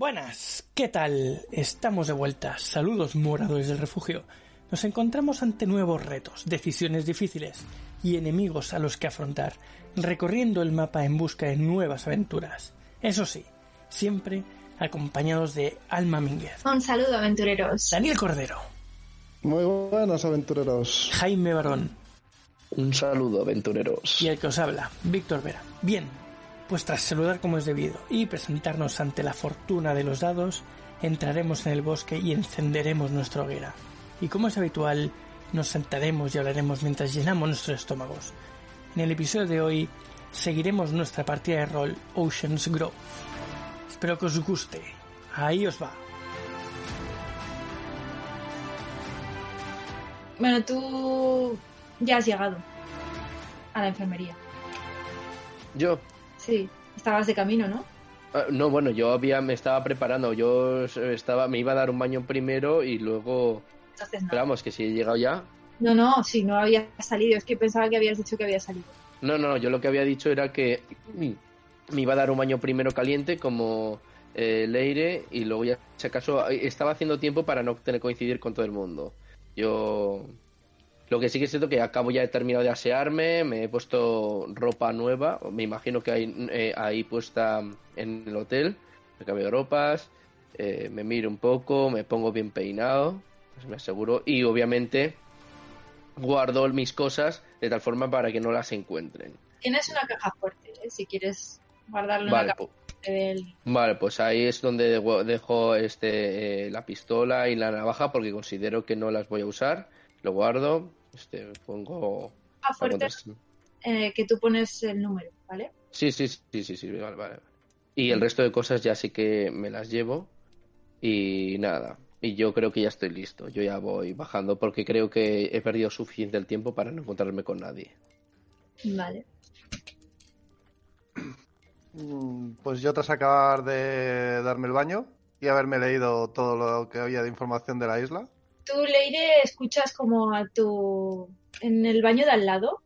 Buenas, ¿qué tal? Estamos de vuelta. Saludos moradores del refugio. Nos encontramos ante nuevos retos, decisiones difíciles y enemigos a los que afrontar, recorriendo el mapa en busca de nuevas aventuras. Eso sí, siempre acompañados de Alma Mínguez, Un saludo, aventureros. Daniel Cordero, Muy buenos aventureros. Jaime Barón Un saludo, aventureros. y el que os habla, Víctor Vera. Bien, pues tras saludar como es debido y presentarnos ante la fortuna de los dados, entraremos en el bosque y encenderemos nuestra hoguera. Y como es habitual, nos sentaremos y hablaremos mientras llenamos nuestros estómagos. En el episodio de hoy seguiremos nuestra partida de rol Ocean's Grove. Espero que os guste. Ahí os va. Bueno, tú ya has llegado a la enfermería. Yo. Sí, estabas de camino, ¿no? ah, no, bueno, yo había, me estaba preparando. Yo estaba, me iba a dar un baño primero y luego. Entonces no. Esperamos que si he llegado ya. No, no, sí, no había salido. Es que pensaba que habías dicho que había salido. No, no, yo lo que había dicho era que me iba a dar un baño primero caliente como eh, Leire y luego ya, si acaso, estaba haciendo tiempo para no tener que coincidir con todo el mundo. Yo. Lo que sí que es cierto que acabo ya he terminado de asearme, me he puesto ropa nueva, me imagino que hay eh, ahí puesta en el hotel, me cambio de ropas, eh, me miro un poco, me pongo bien peinado, pues me aseguro, y obviamente guardo mis cosas de tal forma para que no las encuentren. Tienes una caja fuerte, ¿eh? si quieres guardarlo en Vale, la caja del... vale, pues ahí es donde dejo- dejo este la pistola y la navaja porque considero que no las voy a usar, lo guardo, este pongo caja fuerte eh, que tú pones el número, ¿vale? Sí, sí, sí, sí, sí, vale, vale. vale. Y el resto de cosas ya sí que me las llevo. Y nada. Y yo creo que ya estoy listo. Yo ya voy bajando porque creo que he perdido suficiente el tiempo para no encontrarme con nadie. Vale. Mm, Pues yo tras acabar de darme el baño y haberme leído todo lo que había de información de la isla, Tú, Leire, escuchas como a tu... en el baño de al lado,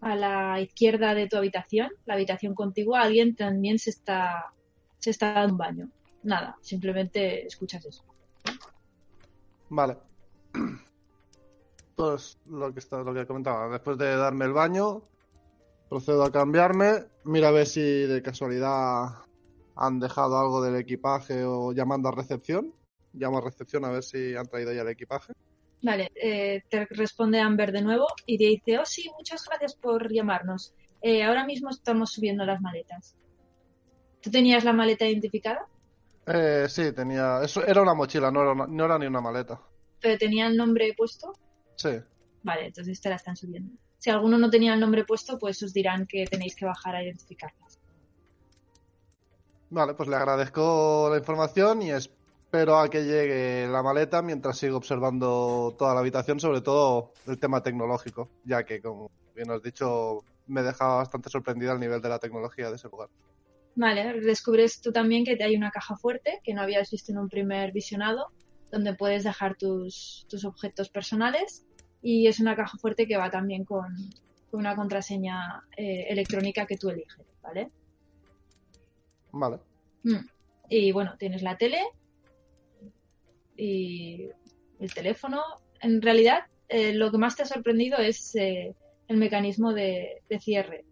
a la izquierda de tu habitación, la habitación contigua, alguien también se está, se está dando un baño. Nada, simplemente escuchas eso. vale. Pues lo que está, lo que comentaba, después de darme el baño, procedo a cambiarme, mira a ver si de casualidad han dejado algo del equipaje o llamando a recepción. Llamo a recepción a ver si han traído ya el equipaje. Vale, eh, te responde Amber de nuevo y te dice, oh sí, muchas gracias por llamarnos. Eh, ahora mismo estamos subiendo las maletas. ¿Tú tenías la maleta identificada? Eh, sí, tenía. Eso era una mochila, no era, una- no era ni una maleta. ¿Pero tenía el nombre puesto? Sí. Vale, entonces te la están subiendo. Si alguno no tenía el nombre puesto, pues os dirán que tenéis que bajar a identificarlas. Vale, pues le agradezco la información y espero a que llegue la maleta mientras sigo observando toda la habitación, sobre todo el tema tecnológico, ya que, como bien has dicho, me deja bastante sorprendida el nivel de la tecnología de ese lugar. Vale, descubres tú también que hay una caja fuerte que no habías visto en un primer visionado, donde puedes dejar tus, tus objetos personales y es una caja fuerte que va también con, con una contraseña eh, electrónica que tú eliges, ¿vale? Vale. Mm. Y bueno, tienes la tele y el teléfono. En realidad, eh, lo que más te ha sorprendido es eh, el mecanismo de, de cierre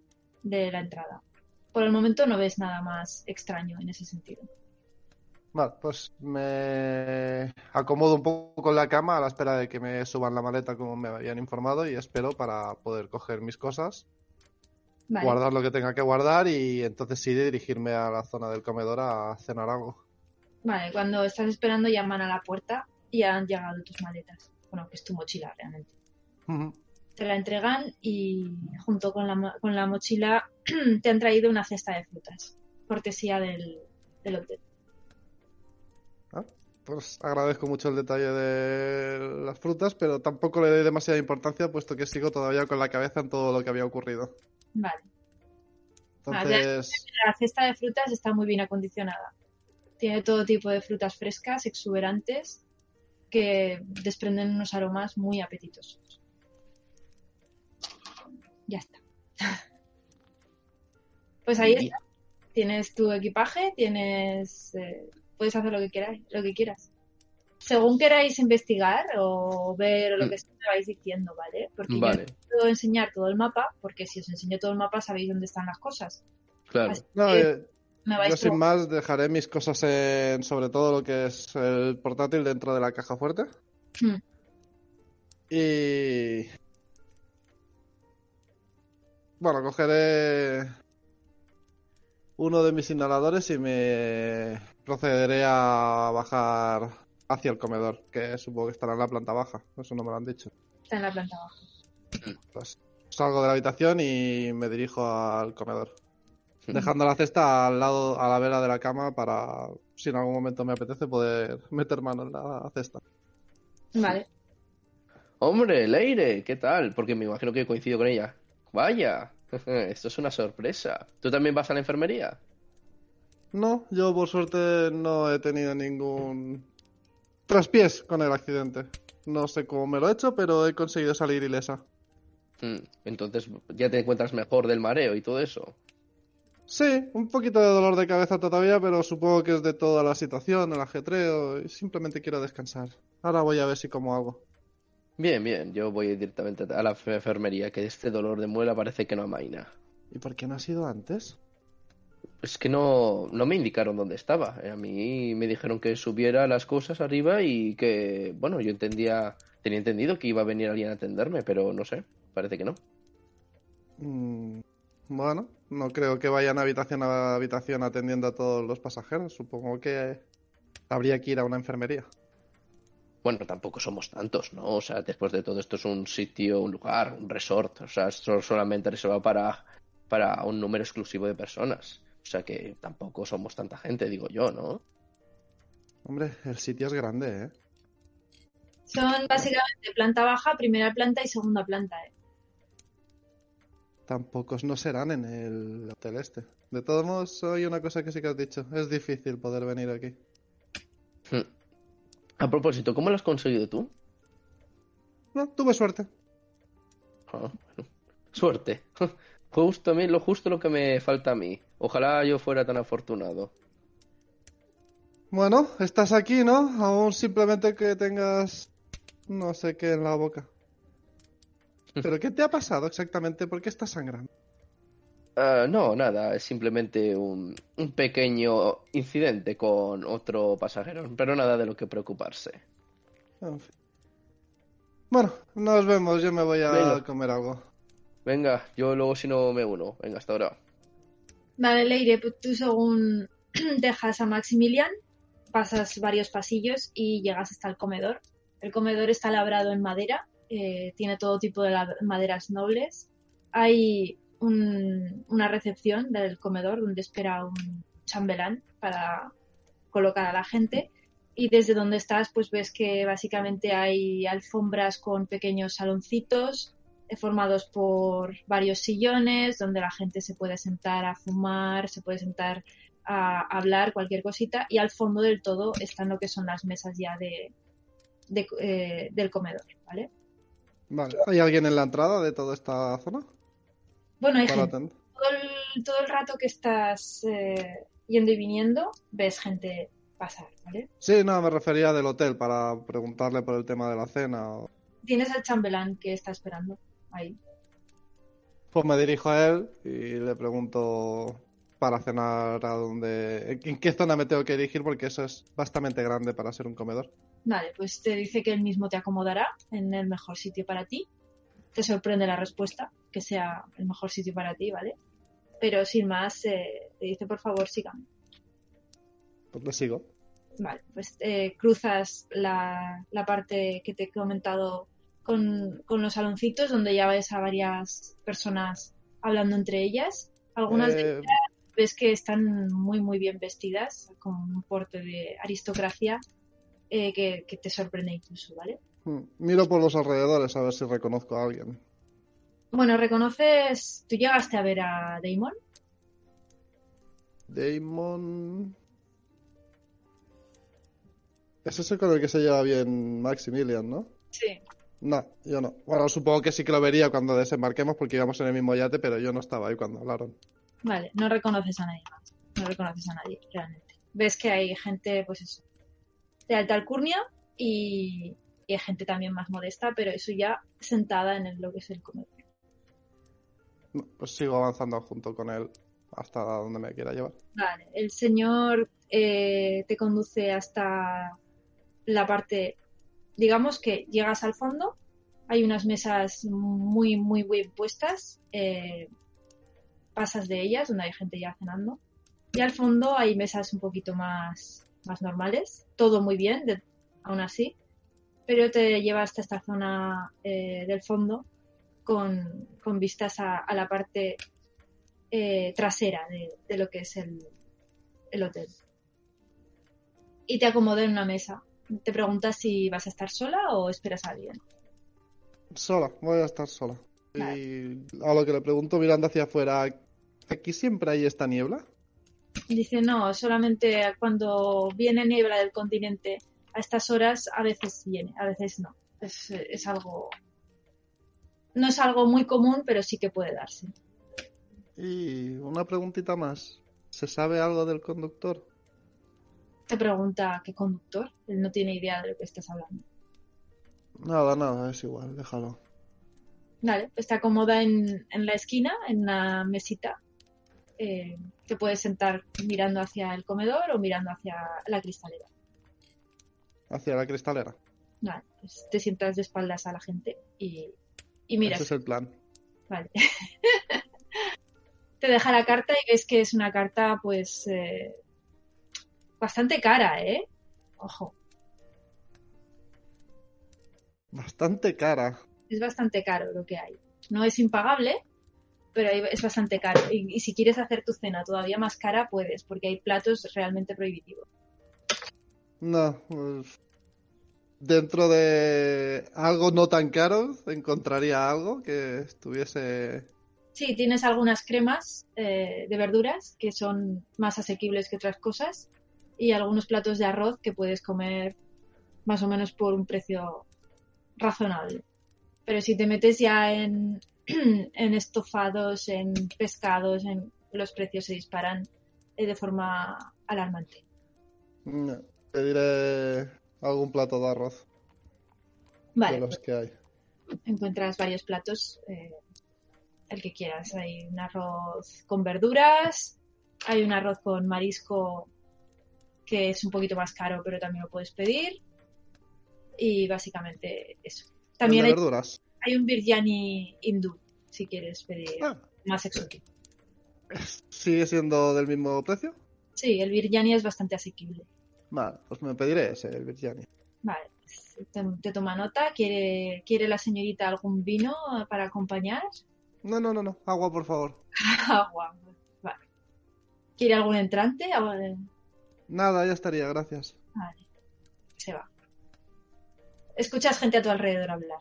de la entrada. Por el momento no ves nada más extraño en ese sentido. Vale, pues me acomodo un poco en la cama a la espera de que me suban la maleta como me habían informado y espero para poder coger mis cosas, Vale. guardar lo que tenga que guardar y entonces sí dirigirme a la zona del comedor a cenar algo. Vale, cuando estás esperando llaman a la puerta y han llegado tus maletas. Bueno, que es tu mochila realmente. Te la entregan y junto con la, con la mochila te han traído una cesta de frutas. cortesía del, del hotel. Pues agradezco mucho el detalle de las frutas, pero tampoco le doy demasiada importancia, puesto que sigo todavía con la cabeza en todo lo que había ocurrido. Vale. Entonces, La cesta de frutas está muy bien acondicionada. Tiene todo tipo de frutas frescas, exuberantes, que desprenden unos aromas muy apetitosos. Ya está. Pues ahí está. Tienes tu equipaje, tienes eh, puedes hacer lo que quieras, lo que quieras. Según queráis investigar o ver lo que sea, me vais diciendo, ¿vale? Porque yo Vale, no puedo enseñar todo el mapa, porque si os enseño todo el mapa sabéis dónde están las cosas. claro. Así no, que yo sin más dejaré mis cosas en, sobre todo lo que es el portátil dentro de la caja fuerte. Hmm. Y... Bueno, cogeré uno de mis inhaladores y me procederé a bajar hacia el comedor, que supongo que estará en la planta baja. Eso no me lo han dicho. Está en la planta baja. Pues salgo de la habitación y me dirijo al comedor. Dejando la cesta al lado, a la vera de la cama para, si en algún momento me apetece, poder meter mano en la cesta. Vale. Hombre, Leire, ¿qué tal? Porque me imagino que coincido con ella. Vaya, esto es una sorpresa. ¿Tú también vas a la enfermería? No, yo por suerte no he tenido ningún traspiés con el accidente. No sé cómo me lo he hecho, pero he conseguido salir ilesa. Hmm, Entonces ya te encuentras mejor del mareo y todo eso. Sí, un poquito de dolor de cabeza todavía, pero supongo que es de toda la situación, el ajetreo, y simplemente quiero descansar. Ahora voy a ver si como algo. Bien, bien, yo voy directamente a la enfermería, que este dolor de muela parece que no amaina. ¿Y por qué no ha sido antes? Es que no, no me indicaron dónde estaba. A mí me dijeron que subiera las cosas arriba y que, bueno, yo entendía, tenía entendido que iba a venir alguien a atenderme, pero no sé, parece que no. Mm, bueno, no creo que vayan habitación a habitación atendiendo a todos los pasajeros. Supongo que habría que ir a una enfermería. Bueno, tampoco somos tantos, ¿no? O sea, después de todo esto es un sitio, un lugar, un resort. O sea, solamente reservado para, para un número exclusivo de personas. O sea que tampoco somos tanta gente, digo yo, ¿no? Hombre, el sitio es grande, ¿eh? Son básicamente planta baja, primera planta y segunda planta, ¿eh? Tan pocos no serán en el hotel este. De todos modos, hay una cosa que sí que has dicho. Es difícil poder venir aquí. Hmm. A propósito, ¿cómo lo has conseguido tú? No, tuve suerte. Ah, bueno. Suerte. Justo a mí, lo justo lo que me falta a mí. Ojalá yo fuera tan afortunado. Bueno, estás aquí, ¿no? Aún simplemente que tengas no sé qué en la boca. ¿Pero qué te ha pasado exactamente? ¿Por qué estás sangrando? Ah, no, nada, es simplemente un, un pequeño incidente con otro pasajero, pero nada de lo que preocuparse. En fin. Bueno, nos vemos. Yo me voy a Venga. comer algo. Venga, yo luego si no me uno. Venga, hasta ahora. Vale, Leire, pues tú según dejas a Maximilian, pasas varios pasillos y llegas hasta el comedor. El comedor está labrado en madera, eh, tiene todo tipo de maderas nobles. Hay un- una recepción del comedor donde espera un chambelán para colocar a la gente. Y desde donde estás, pues ves que básicamente hay alfombras con pequeños saloncitos eh, formados por varios sillones donde la gente se puede sentar a fumar, se puede sentar a hablar, cualquier cosita. Y al fondo del todo están lo que son las mesas ya de, de, eh, del comedor, ¿vale? Vale. ¿Hay alguien en la entrada de toda esta zona? Bueno, hay gente. Todo el, todo el rato que estás eh, yendo y viniendo, ves gente pasar, ¿vale? Sí, no, me refería del hotel para preguntarle por el tema de la cena. o- Tienes al chambelán que está esperando ahí. Pues me dirijo a él y le pregunto para cenar a dónde, en qué zona me tengo que dirigir porque eso es bastante grande para ser un comedor. Vale, pues te dice que él mismo te acomodará en el mejor sitio para ti. Te sorprende la respuesta, que sea el mejor sitio para ti, ¿vale? Pero sin más, eh, te dice, por favor, sígame. Pues le sigo. Vale, pues eh, cruzas la, la parte que te he comentado con, con los saloncitos, donde ya ves a varias personas hablando entre ellas. Algunas de Eh, ves que están muy, muy bien vestidas, con un porte de aristocracia eh, que, que te sorprende incluso, ¿vale? Hmm. Miro por los alrededores a ver si reconozco a alguien. Bueno, reconoces, tú llegaste a ver a Damon. Damon. Es ese con el que se lleva bien Maximilian, ¿no? Sí. No, yo no. Bueno, supongo que sí que lo vería cuando desembarquemos porque íbamos en el mismo yate, pero yo no estaba ahí cuando hablaron. Vale, no reconoces a nadie más. No reconoces a nadie, realmente. Ves que hay gente, pues eso, de alta alcurnia y, y hay gente también más modesta, pero eso ya sentada en el- lo que es el comedor. Pues sigo avanzando junto con él hasta donde me quiera llevar. Vale, el señor eh, te conduce hasta la parte, digamos que llegas al fondo, hay unas mesas muy, muy bien puestas, eh, pasas de ellas, donde hay gente ya cenando, y al fondo hay mesas un poquito más, más normales, todo muy bien, de- aún así, pero te lleva hasta esta zona eh, del fondo con, con vistas a, a la parte eh, trasera de, de lo que es el, el hotel. Y te acomoda en una mesa. Te preguntas si vas a estar sola o esperas a alguien. Sola, voy a estar sola. Vale. Y a lo que le pregunto mirando hacia afuera, ¿aquí siempre hay esta niebla? Dice, no, solamente cuando viene niebla del continente a estas horas a veces viene, a veces no. Es, es algo... No es algo muy común, pero sí que puede darse. Y una preguntita más. ¿Se sabe algo del conductor? Te pregunta qué conductor. Él no tiene idea de lo que estás hablando. Nada, nada, es igual, déjalo. Vale, te acomoda en, en la esquina, en una mesita. Eh, te puedes sentar mirando hacia el comedor o mirando hacia la cristalera. Hacia la cristalera. Vale, pues te sientas de espaldas a la gente y, y miras. Ese es el plan. Vale. te deja la carta y ves que es una carta, pues, eh, bastante cara, ¿eh? Ojo, Bastante cara. es bastante caro lo que hay. No es impagable, pero es bastante caro. Y, y si quieres hacer tu cena todavía más cara, puedes, porque hay platos realmente prohibitivos. No, pues, dentro de algo no tan caro encontraría algo que estuviese... Sí, tienes algunas cremas eh, de verduras que son más asequibles que otras cosas y algunos platos de arroz que puedes comer más o menos por un precio razonable. Pero si te metes ya en, en estofados, en pescados, en, los precios se disparan eh, de forma alarmante. No, pediré algún plato de arroz Vale, de los que hay. encuentras varios platos, eh, el que quieras. Hay un arroz con verduras, hay un arroz con marisco que es un poquito más caro, pero también lo puedes pedir. Y básicamente eso. También El de hay, verduras. Hay un biryani hindú, si quieres pedir Ah, más exótico. ¿Sigue siendo del mismo precio? Sí, el biryani es bastante asequible. Vale, pues me pediré ese, el biryani. Vale, pues te, te toma nota. ¿Quiere, ¿Quiere la señorita algún vino para acompañar? No, no, no, no. Agua, por favor. Agua. Vale. ¿Quiere algún entrante? Agua de- Nada, ya estaría, gracias. Vale. Se va. Escuchas gente a tu alrededor hablar.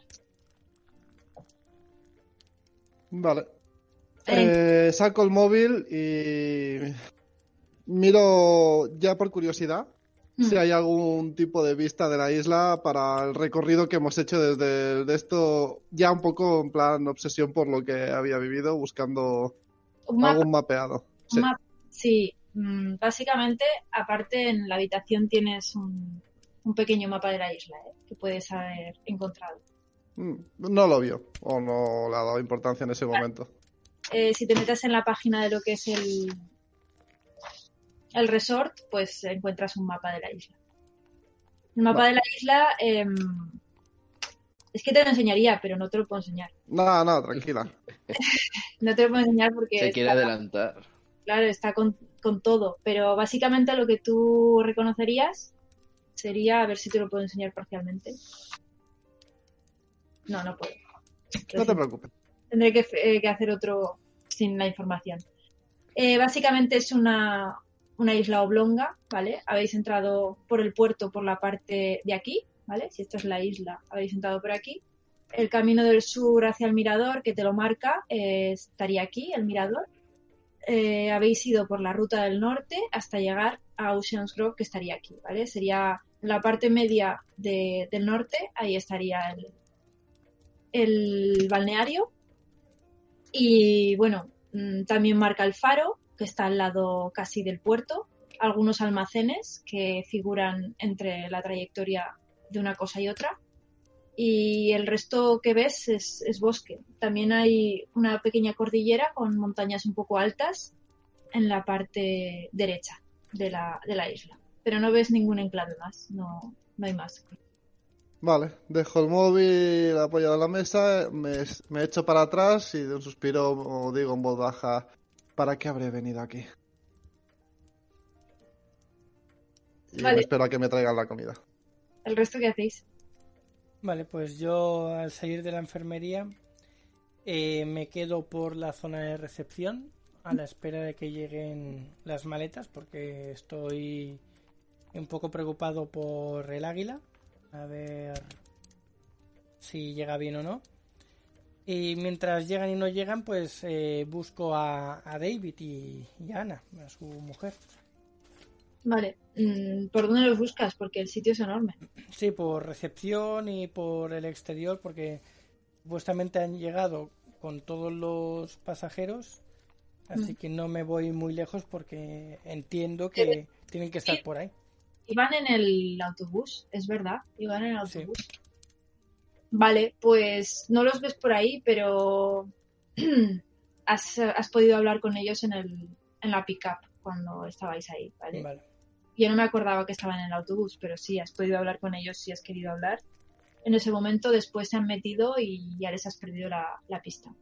Vale. Eh, saco el móvil y miro ya por curiosidad Mm. si hay algún tipo de vista de la isla para el recorrido que hemos hecho desde de esto, ya un poco en plan obsesión por lo que había vivido, buscando un mapa, algún mapeado. un Sí. mapa- sí, mm, básicamente, aparte en la habitación tienes un, un pequeño mapa de la isla ¿eh? que puedes haber encontrado. Mm, No lo vio o no le ha dado importancia en ese momento. Eh, si te metes en la página de lo que es el, el resort, pues encuentras un mapa de la isla. El mapa de la isla em, es que te lo enseñaría, pero no te lo puedo enseñar. Nada, nada, tranquila. No te lo puedo enseñar porque Se quiere está- adelantar. claro, está con, con todo. Pero básicamente lo que tú reconocerías sería, a ver si te lo puedo enseñar parcialmente. No, no puedo. No te preocupes. Tendré que, eh, que hacer otro sin la información. Eh, básicamente es una, una isla oblonga, ¿vale? Habéis entrado por el puerto por la parte de aquí, ¿vale? Si esta es la isla, habéis entrado por aquí. El camino del sur hacia el mirador, que te lo marca, eh, estaría aquí, el mirador. Eh, habéis ido por la ruta del norte hasta llegar a Oceans Grove, que estaría aquí, ¿vale? Sería la parte media de- del norte, ahí estaría el, el balneario. Y bueno, mm, también marca el faro, que está al lado casi del puerto, algunos almacenes que figuran entre la trayectoria de una cosa y otra. Y el resto que ves es, es bosque. También hay una pequeña cordillera con montañas un poco altas en la parte derecha de la, de la isla. Pero no ves ningún enclave más, no, no hay más. Vale, dejo el móvil apoyado en la mesa, me, me echo para atrás y de un suspiro o digo en voz baja, ¿para qué habré venido aquí? Y Vale. me espero a que me traigan la comida. ¿El resto qué hacéis? Vale, pues yo al salir de la enfermería eh, me quedo por la zona de recepción a la espera de que lleguen las maletas porque estoy un poco preocupado por el águila. A ver si llega bien o no. Y mientras llegan y no llegan, pues eh, busco a, a David y, y a Ana, a su mujer. Vale, mm, ¿por dónde los buscas? Porque el sitio es enorme. Sí, por recepción y por el exterior, porque supuestamente han llegado con todos los pasajeros, así Mm. que no me voy muy lejos porque entiendo que tienen que estar por ahí. Iban en el autobús, es verdad, iban en el Sí. autobús. Vale, pues no los ves por ahí, pero has, has podido hablar con ellos en, el, en la pickup cuando estabais ahí, ¿vale? Vale. Yo no me acordaba que estaban en el autobús, pero sí, has podido hablar con ellos si has querido hablar. En ese momento después se han metido y ya les has perdido la, la pista.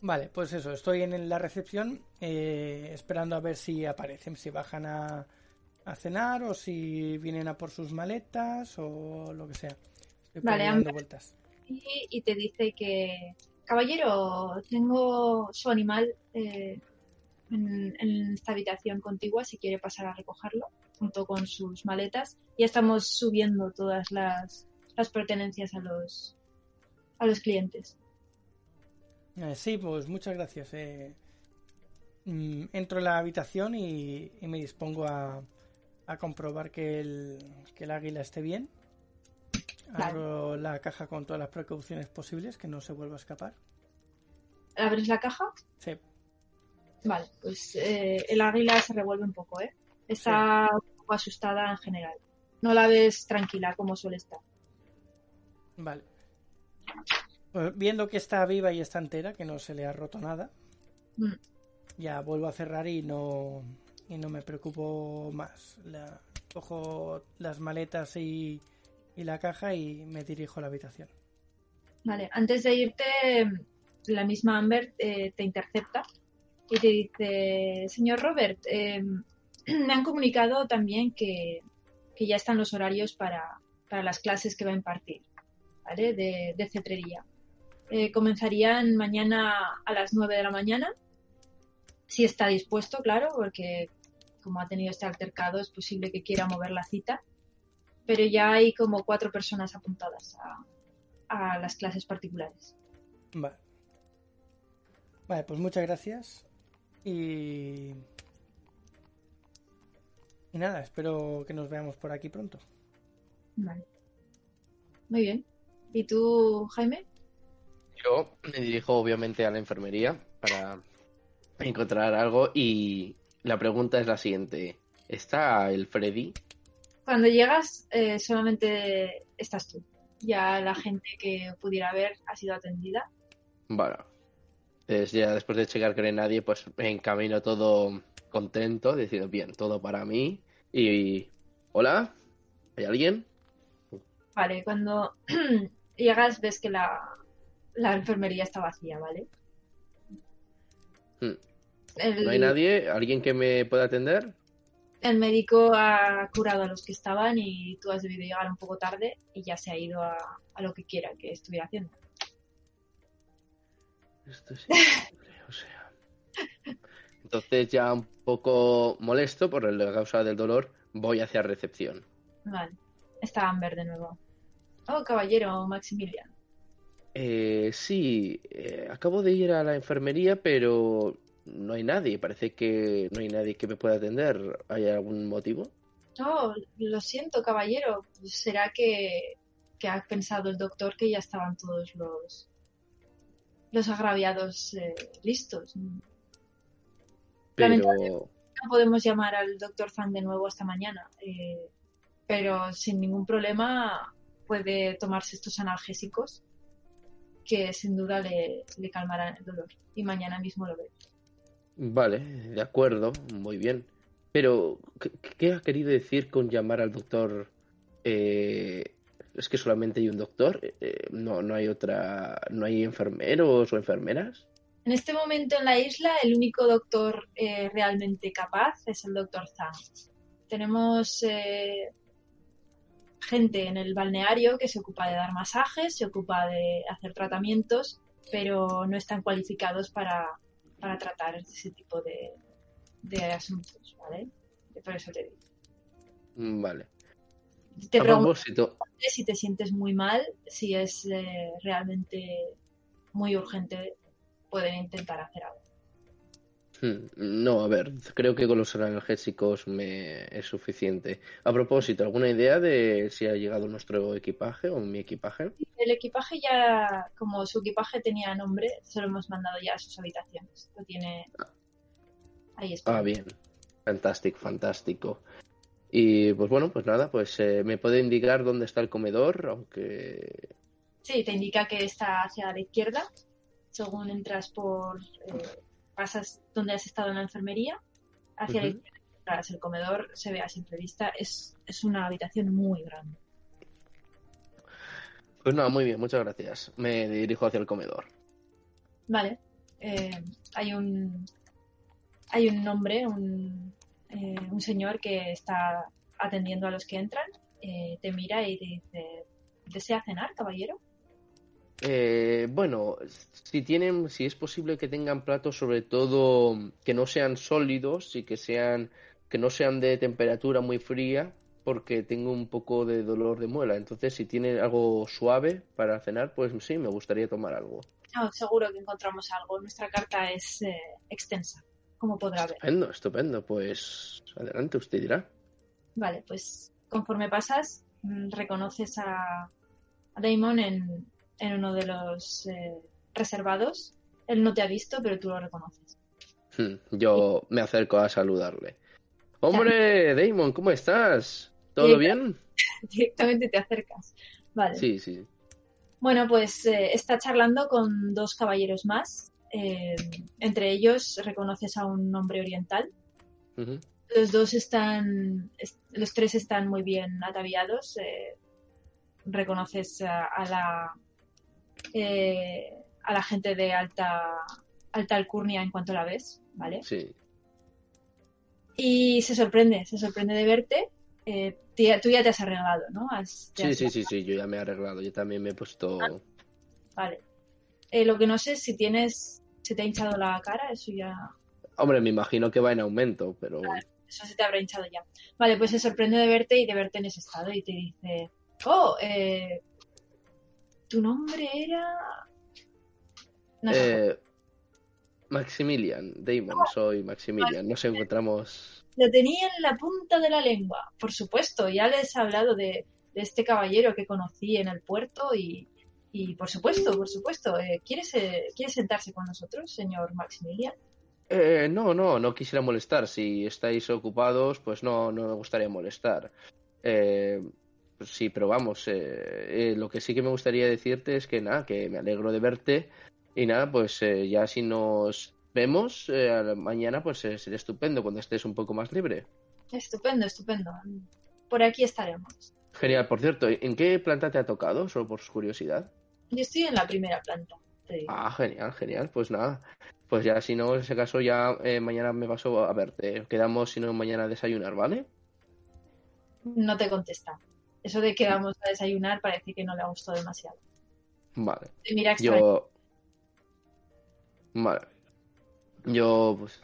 Vale, pues eso, estoy en la recepción eh, esperando a ver si aparecen, si bajan a, a cenar o si vienen a por sus maletas o lo que sea. Estoy Vale, dando vueltas. y, y te dice que, caballero, tengo su animal eh, en, en esta habitación contigua si quiere pasar a recogerlo junto con sus maletas. Ya estamos subiendo todas las, las pertenencias a los, a los clientes. Eh, sí, pues muchas gracias. eh. Mm, entro en la habitación y, y me dispongo a, a comprobar que el, que el águila esté bien. Vale. Abro la caja con todas las precauciones posibles, que no se vuelva a escapar. ¿Abres la caja? Sí, Vale, pues eh, el águila se revuelve un poco, ¿eh? Está un poco asustada en general. No la ves tranquila como suele estar. vale. Pues viendo que está viva y está entera, que no se le ha roto nada, Mm. ya vuelvo a cerrar y no, y no me preocupo más. Cojo las maletas y, y la caja y me dirijo a la habitación. Vale, antes de irte, la misma Amber eh, te intercepta y te dice, señor Robert, eh, me han comunicado también que, que ya están los horarios para, para las clases que va a impartir, ¿vale? De, de cetrería. Eh, comenzarían mañana a las 9 de la mañana, si está dispuesto, claro, porque como ha tenido este altercado es posible que quiera mover la cita, pero ya hay como cuatro personas apuntadas a, a las clases particulares. Vale. Vale, pues muchas gracias. Y. Y nada, espero que nos veamos por aquí pronto. Vale. Muy bien. ¿Y tú, Jaime? Yo me dirijo obviamente a la enfermería para encontrar algo y la pregunta es la siguiente. ¿Está el Freddy? Cuando llegas, eh, solamente estás tú. Ya la gente que pudiera ver ha sido atendida. Bueno, pues ya después de checar que no hay nadie, pues me encamino todo contento, diciendo, bien, todo para mí. Y... ¿Hola? ¿Hay alguien? Vale, cuando llegas ves que la, la enfermería está vacía, ¿vale? Hmm. El, ¿No hay nadie? ¿Alguien que me pueda atender? el médico ha curado a los que estaban y tú has debido llegar un poco tarde y ya se ha ido a, a lo que quiera que estuviera haciendo. Esto es increíble, o sea. Entonces ya un poco molesto por la causa del dolor, voy hacia recepción. Vale. Está Amber de nuevo. Oh, caballero Maximilian. Eh, sí, eh, acabo de ir a la enfermería, pero no hay nadie. Parece que no hay nadie que me pueda atender. ¿Hay algún motivo? Oh, lo siento, caballero. ¿Será que, que ha pensado el doctor que ya estaban todos los los agraviados eh, listos? Pero No podemos llamar al doctor Fan de nuevo hasta mañana, eh, pero sin ningún problema puede tomarse estos analgésicos que sin duda le, le calmarán el dolor. Y mañana mismo lo ve. Vale, de acuerdo, muy bien. Pero, ¿qué, qué ha querido decir con llamar al doctor? Eh, es que solamente hay un doctor, Eh, no, no hay otra, no hay enfermeros o enfermeras. En este momento en la isla el único doctor eh, realmente capaz es el doctor Zhang. Tenemos eh, gente en el balneario que se ocupa de dar masajes, se ocupa de hacer tratamientos, pero no están cualificados para, para tratar ese tipo de, de asuntos, ¿vale? Por eso te digo. Mm, Vale. Te a propósito, si te sientes muy mal, si es eh, realmente muy urgente, pueden intentar hacer algo. Hmm, no, a ver, creo que con los analgésicos me es suficiente. A propósito, ¿alguna idea de si ha llegado nuestro equipaje o mi equipaje? El equipaje ya, como su equipaje tenía nombre, se lo hemos mandado ya a sus habitaciones. Lo tiene ahí está. Ah, bien. Fantástico, fantástico. Y pues bueno, pues nada, pues eh, me puede indicar dónde está el comedor, aunque Sí, te indica que está hacia la izquierda, según entras por, eh, pasas donde has estado en la enfermería, hacia la izquierda. El comedor se ve a simple vista, es, es una habitación muy grande. Pues nada, muy bien, muchas gracias. Me dirijo hacia el comedor. Vale, eh, hay un hay un hombre, un, eh, un señor que está atendiendo a los que entran, eh, te mira y te dice, ¿desea cenar, caballero? Eh, bueno, si tienen, si es posible que tengan platos sobre todo que no sean sólidos y que sean, que no sean de temperatura muy fría, porque tengo un poco de dolor de muela. Entonces, si tienen algo suave para cenar, pues sí, me gustaría tomar algo. No, seguro que encontramos algo. Nuestra carta es eh, extensa, como podrá ver. Estupendo, estupendo. Pues adelante, usted dirá. Vale, pues conforme pasas, mm, reconoces a, a Damon en, en uno de los eh, reservados. Él no te ha visto, pero tú lo reconoces. Hmm, Yo me acerco a saludarle. Hombre, Damon, ¿cómo estás? ¿Todo bien? Directamente te acercas. Vale. Sí, sí. Bueno, pues eh, está charlando con dos caballeros más. Eh, entre ellos reconoces a un hombre oriental. Los dos están, es- los tres están muy bien ataviados. eh, reconoces a, a la eh, a la gente de alta alta alcurnia en cuanto la ves, ¿vale? Sí. Y se sorprende, se sorprende de verte. Eh, tía- tú ya te has arreglado, ¿no? Has- Sí, has- sí, sí, sí, yo ya me he arreglado. Yo también me he puesto. Vale. Eh, lo que no sé es si tienes, se te ha hinchado la cara, eso ya, Hombre, me imagino que va en aumento, pero. eso se te habrá hinchado ya. Vale, pues se sorprende de verte y de verte en ese estado y te dice, oh, eh, tu nombre era... No Eh, Maximilian, Damon, soy Maximilian. Nos encontramos. lo tenía en la punta de la lengua. Por supuesto, ya les he hablado de, de este caballero que conocí en el puerto y, y por supuesto, por supuesto, eh, ¿quieres, eh, ¿quiere sentarse con nosotros, señor Maximilian? Eh, no, no, no quisiera molestar. Si estáis ocupados, pues no, no me gustaría molestar. Eh, sí, pero vamos, eh, eh, lo que sí que me gustaría decirte es que nada, que me alegro de verte y nada, pues eh, ya si nos vemos eh, mañana, pues sería estupendo cuando estés un poco más libre. Estupendo, estupendo. Por aquí estaremos. Genial, por cierto, ¿en qué planta te ha tocado? Solo por curiosidad. Yo estoy en la primera planta. Ah, genial, genial. Pues nada, pues ya si no, en ese caso ya eh, mañana me paso a verte. Quedamos si no mañana a desayunar, ¿vale? No te contesta. Eso de que vamos a desayunar parece que no le ha gustado demasiado. Vale. Te mira extraño. Yo. Vale. Yo, pues.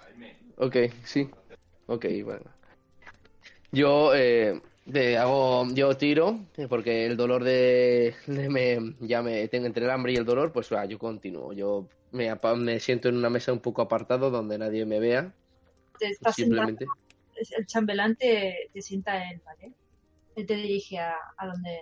Ok, sí. Ok, bueno. Yo eh, de, hago, yo tiro, porque el dolor de, de me, ya me tengo entre el hambre y el dolor, pues ah, yo continúo. Yo me, me siento en una mesa un poco apartado donde nadie me vea. Te estás Simplemente. el chambelán te, te sienta él, ¿vale? Él te dirige a, a donde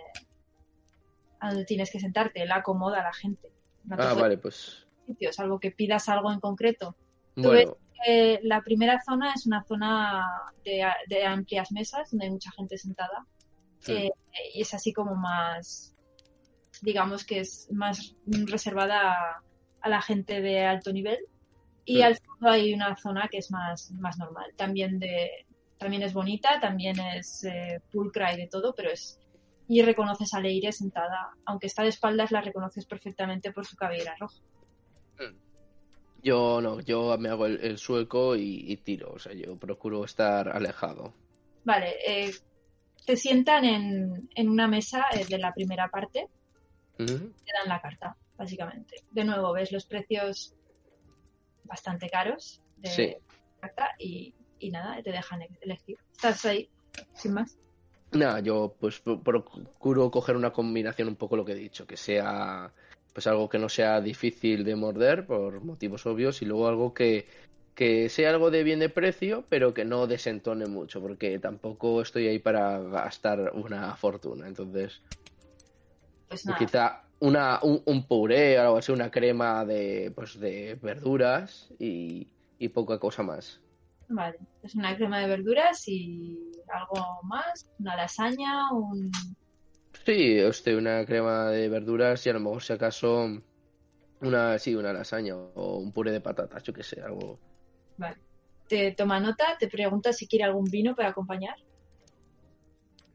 a donde tienes que sentarte, él acomoda a la gente. No Ah, vale, pues. sitio, salvo que pidas algo en concreto. Tú Bueno, Eh, la primera zona es una zona de, de amplias mesas donde hay mucha gente sentada sí. eh, y es así como más, digamos que es más reservada a, a la gente de alto nivel y al fondo hay una zona que es más, más normal, también de también es bonita, también es eh, pulcra y de todo, pero es y reconoces a Leire sentada, aunque está de espaldas la reconoces perfectamente por su cabellera roja. yo no, yo me hago el, el sueco y, y tiro. O sea, yo procuro estar alejado. Vale, eh, te sientan en, en una mesa eh, de la primera parte Ujú. te dan la carta, básicamente. De nuevo, ves los precios bastante caros de Sí. la carta y, y nada, te dejan e- elegir. Estás ahí, sin más. Nada, yo pues pro- procuro coger una combinación un poco lo que he dicho, que sea pues algo que no sea difícil de morder por motivos obvios y luego algo que, que sea algo de bien de precio, pero que no desentone mucho, porque tampoco estoy ahí para gastar una fortuna. Entonces, Pues nada, quizá una, un, un puré o algo así, una crema de, pues, de verduras y, y poca cosa más. Vale. Es una crema de verduras y algo más, una lasaña, un... Sí, este, una crema de verduras y a lo mejor si acaso una, sí, una lasaña o un puré de patatas, yo que sé, algo. Vale. Te toma nota, te pregunta si quiere algún vino para acompañar.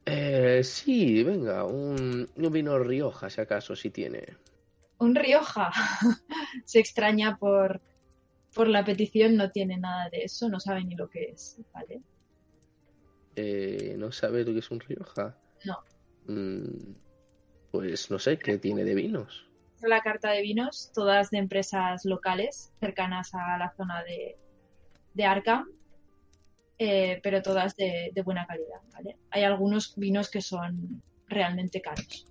Eh, sí, venga, un, un vino Rioja, si acaso, si tiene. Un Rioja. Se extraña por, por la petición, no tiene nada de eso, no sabe ni lo que es, ¿vale? Eh, ¿no sabes lo que es un Rioja? No. Mm, pues no sé, ¿qué tiene de vinos? la carta de vinos, todas de empresas locales cercanas a la zona de, de Arkham, eh, pero todas de, de buena calidad, ¿vale? Hay algunos vinos que son realmente caros.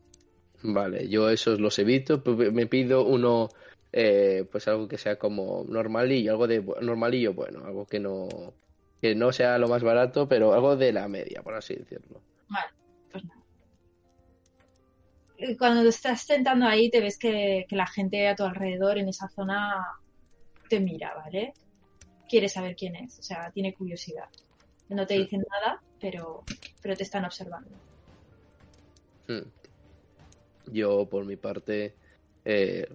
Vale, yo esos los evito, me pido uno, eh, pues algo que sea como normalillo, algo de normalillo, bueno, algo que no, que no sea lo más barato, pero algo de la media, por así decirlo. Vale, pues nada. Cuando te estás sentando ahí, te ves que, que la gente a tu alrededor en esa zona te mira, ¿vale? Quiere saber quién es, o sea, tiene curiosidad. No te dicen nada, pero, pero te están observando. Hmm. Yo, por mi parte, eh,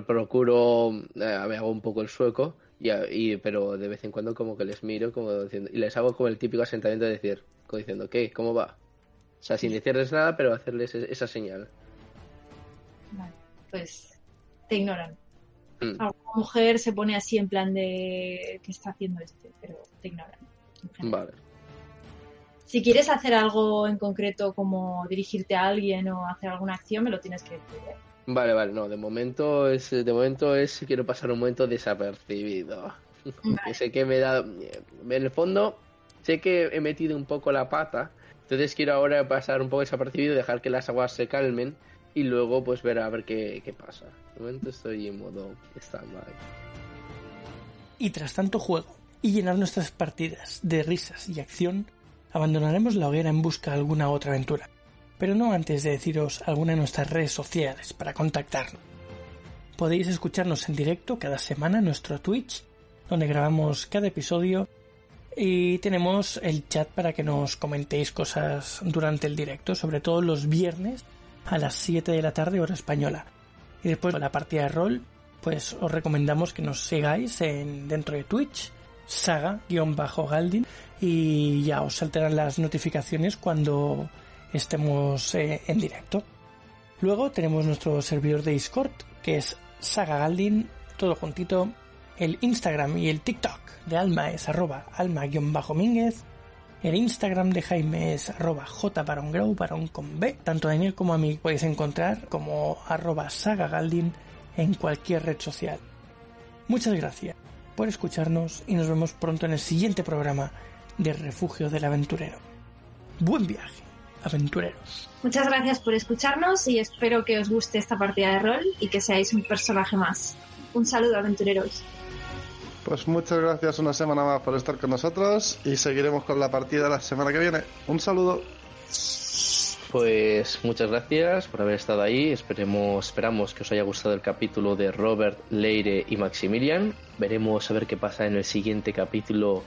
procuro, eh, me hago un poco el sueco, y, y- pero de vez en cuando como que les miro como diciendo, y les hago como el típico asentamiento de decir, como diciendo, ¿qué? ¿Cómo va? O sea, sin decirles nada, pero hacerles e- esa señal. Vale, pues te ignoran. Hmm. Alguna mujer se pone así en plan de ¿qué está haciendo este? Pero te ignoran. Vale. Si quieres hacer algo en concreto como dirigirte a alguien o hacer alguna acción, me lo tienes que decir. ¿eh? Vale, vale, no, de momento es, de momento es, quiero pasar un momento desapercibido. Vale. sé que me da, en el fondo, sé que he metido un poco la pata, entonces quiero ahora pasar un poco desapercibido, dejar que las aguas se calmen y luego pues ver a ver qué, qué pasa. De momento estoy en modo stand-by. Y tras tanto juego y llenar nuestras partidas de risas y acción, abandonaremos la hoguera en busca de alguna otra aventura. Pero no antes de deciros alguna de nuestras redes sociales para contactarnos. Podéis escucharnos en directo cada semana en nuestro Twitch, donde grabamos cada episodio y tenemos el chat para que nos comentéis cosas durante el directo, sobre todo los viernes a las 7 de la tarde hora española. Y después de la partida de rol, pues os recomendamos que nos sigáis en, dentro de Twitch, saga-galdin, y ya os saltarán las notificaciones cuando estemos eh, en directo. Luego tenemos nuestro servidor de Discord, que es Saga Galdin, todo juntito. El Instagram y el TikTok de Alma es arroba alma-mínguez. El Instagram de Jaime es arroba jbarongrow, barón con B. Tanto a Daniel como a mí podéis encontrar como arroba sagagaldin en cualquier red social. Muchas gracias por escucharnos y nos vemos pronto en el siguiente programa de Refugio del Aventurero. Buen viaje, aventureros. Muchas gracias por escucharnos y espero que os guste esta partida de rol y que seáis un personaje más. Un saludo, aventureros. Pues muchas gracias una semana más por estar con nosotros y seguiremos con la partida la semana que viene. Un saludo. Pues muchas gracias por haber estado ahí. Esperemos, esperamos que os haya gustado el capítulo de Robert, Leire y Maximilian. Veremos a ver qué pasa en el siguiente capítulo